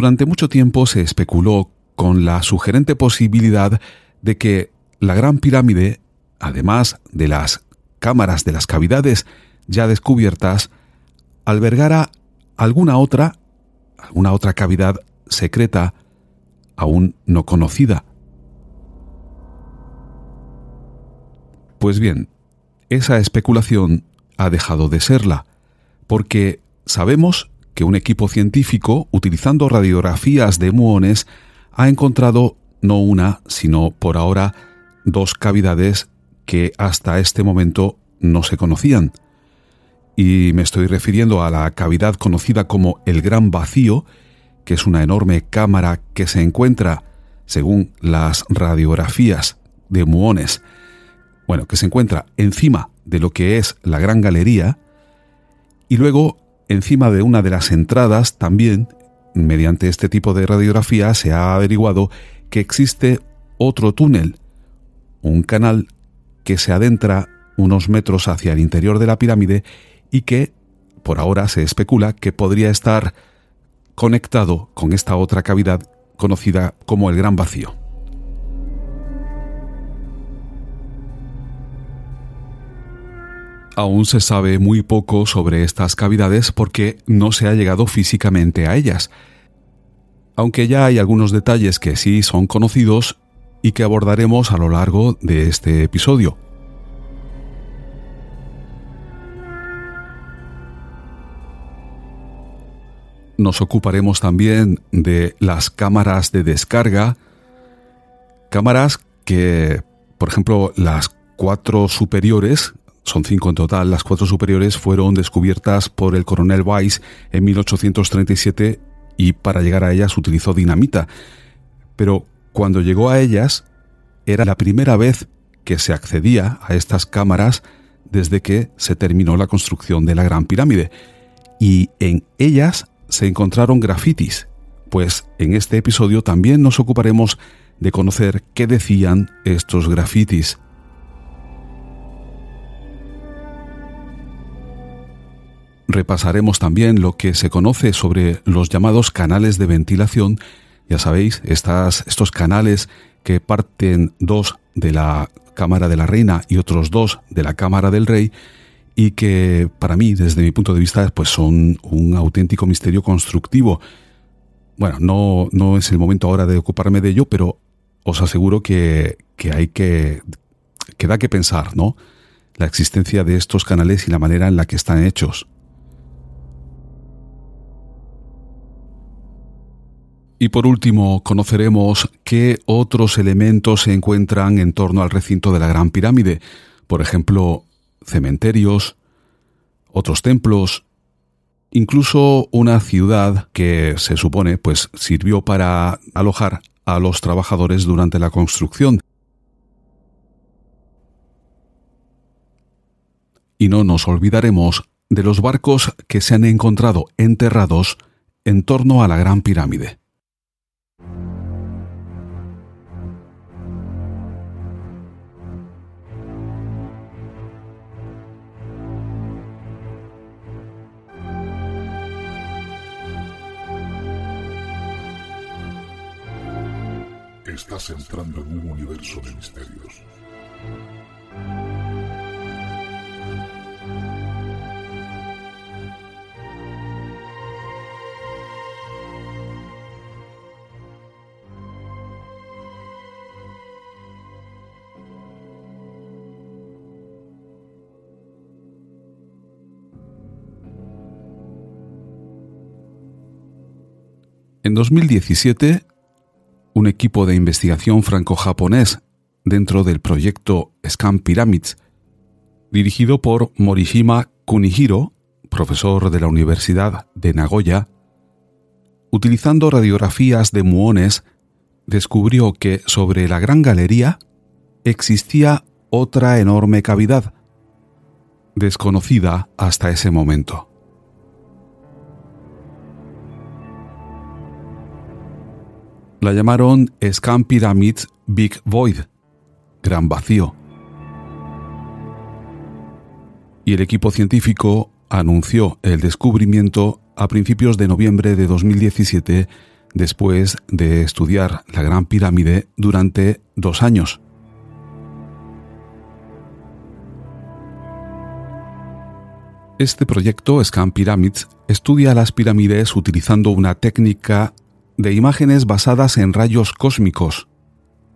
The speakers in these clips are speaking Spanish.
Durante mucho tiempo se especuló con la sugerente posibilidad de que la Gran Pirámide, además de las cámaras de las cavidades ya descubiertas, albergara alguna otra, alguna otra cavidad secreta aún no conocida. Pues bien, esa especulación ha dejado de serla, porque sabemos que un equipo científico, utilizando radiografías de muones, ha encontrado no una, sino por ahora dos cavidades que hasta este momento no se conocían. Y me estoy refiriendo a la cavidad conocida como el Gran Vacío, que es una enorme cámara que se encuentra, según las radiografías de muones, bueno, que se encuentra encima de lo que es la Gran Galería, y luego encima de una de las entradas también, mediante este tipo de radiografía, se ha averiguado que existe otro túnel, un canal que se adentra unos metros hacia el interior de la pirámide y que, por ahora, se especula que podría estar conectado con esta otra cavidad conocida como el Gran Vacío. Aún se sabe muy poco sobre estas cavidades porque no se ha llegado físicamente a ellas, aunque ya hay algunos detalles que sí son conocidos y que abordaremos a lo largo de este episodio. Nos ocuparemos también de las cámaras de descarga, cámaras que, por ejemplo, las cuatro superiores son cinco en total. Las cuatro superiores fueron descubiertas por el coronel Weiss en 1837 y para llegar a ellas utilizó dinamita. Pero cuando llegó a ellas, era la primera vez que se accedía a estas cámaras desde que se terminó la construcción de la Gran Pirámide. Y en ellas se encontraron grafitis, pues en este episodio también nos ocuparemos de conocer qué decían estos grafitis. Repasaremos también lo que se conoce sobre los llamados canales de ventilación. Ya sabéis, estas, estos canales que parten dos de la Cámara de la Reina y otros dos de la Cámara del Rey y que para mí, desde mi punto de vista, pues son un auténtico misterio constructivo. Bueno, no, no es el momento ahora de ocuparme de ello, pero os aseguro que, que hay que, que da que pensar, ¿no? La existencia de estos canales y la manera en la que están hechos. Y por último, conoceremos qué otros elementos se encuentran en torno al recinto de la Gran Pirámide, por ejemplo, cementerios, otros templos, incluso una ciudad que se supone pues sirvió para alojar a los trabajadores durante la construcción. Y no nos olvidaremos de los barcos que se han encontrado enterrados en torno a la Gran Pirámide. Estás entrando en un universo de misterios. En 2017, un equipo de investigación franco-japonés dentro del proyecto Scan Pyramids, dirigido por Morishima Kunihiro, profesor de la Universidad de Nagoya, utilizando radiografías de muones, descubrió que sobre la gran galería existía otra enorme cavidad, desconocida hasta ese momento. La llamaron Scan Pyramids Big Void, Gran Vacío. Y el equipo científico anunció el descubrimiento a principios de noviembre de 2017 después de estudiar la Gran Pirámide durante dos años. Este proyecto, Scan Pyramids, estudia las pirámides utilizando una técnica de imágenes basadas en rayos cósmicos,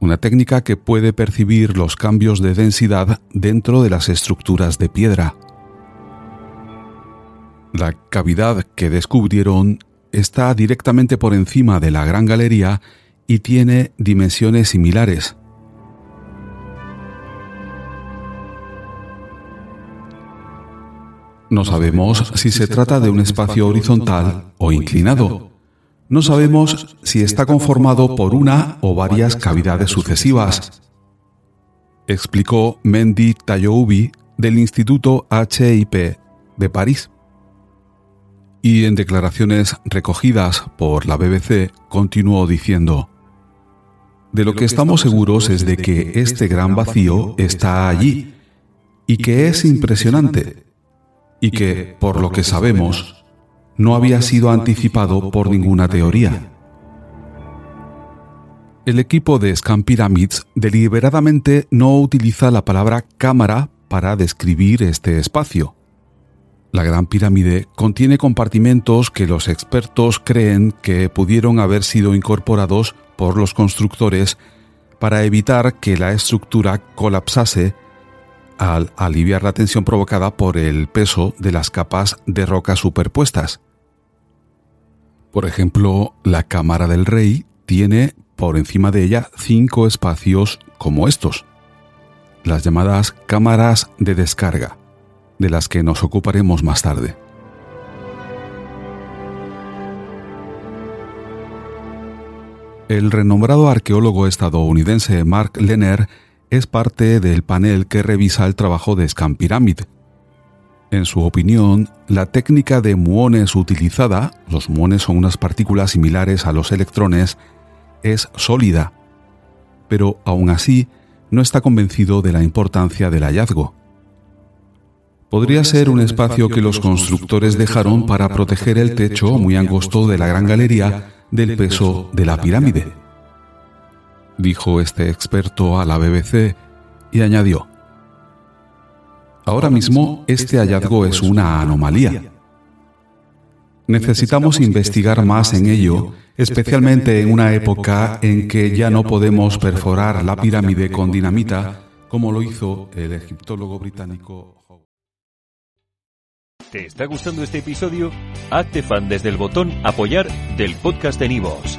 una técnica que puede percibir los cambios de densidad dentro de las estructuras de piedra. La cavidad que descubrieron está directamente por encima de la Gran Galería y tiene dimensiones similares. No sabemos si se trata de un espacio horizontal o inclinado. No sabemos si está conformado por una o varias cavidades sucesivas. Explicó Mendy Tayoubi del Instituto HIP de París. Y en declaraciones recogidas por la BBC continuó diciendo, De lo que estamos seguros es de que este gran vacío está allí y que es impresionante y que, por lo que sabemos, no había sido anticipado por ninguna teoría. El equipo de Scan Pyramids deliberadamente no utiliza la palabra cámara para describir este espacio. La Gran Pirámide contiene compartimentos que los expertos creen que pudieron haber sido incorporados por los constructores para evitar que la estructura colapsase al aliviar la tensión provocada por el peso de las capas de roca superpuestas. Por ejemplo, la cámara del rey tiene por encima de ella cinco espacios como estos, las llamadas cámaras de descarga, de las que nos ocuparemos más tarde. El renombrado arqueólogo estadounidense Mark Lenner es parte del panel que revisa el trabajo de Scan Pyramid. En su opinión, la técnica de muones utilizada, los muones son unas partículas similares a los electrones, es sólida, pero aún así no está convencido de la importancia del hallazgo. Podría ser un espacio que los constructores dejaron para proteger el techo muy angosto de la gran galería del peso de la pirámide dijo este experto a la BBC y añadió, Ahora mismo este hallazgo es una anomalía. Necesitamos investigar más en ello, especialmente en una época en que ya no podemos perforar la pirámide con dinamita como lo hizo el egiptólogo británico. ¿Te está gustando este episodio? Hazte fan desde el botón apoyar del podcast de Nivos.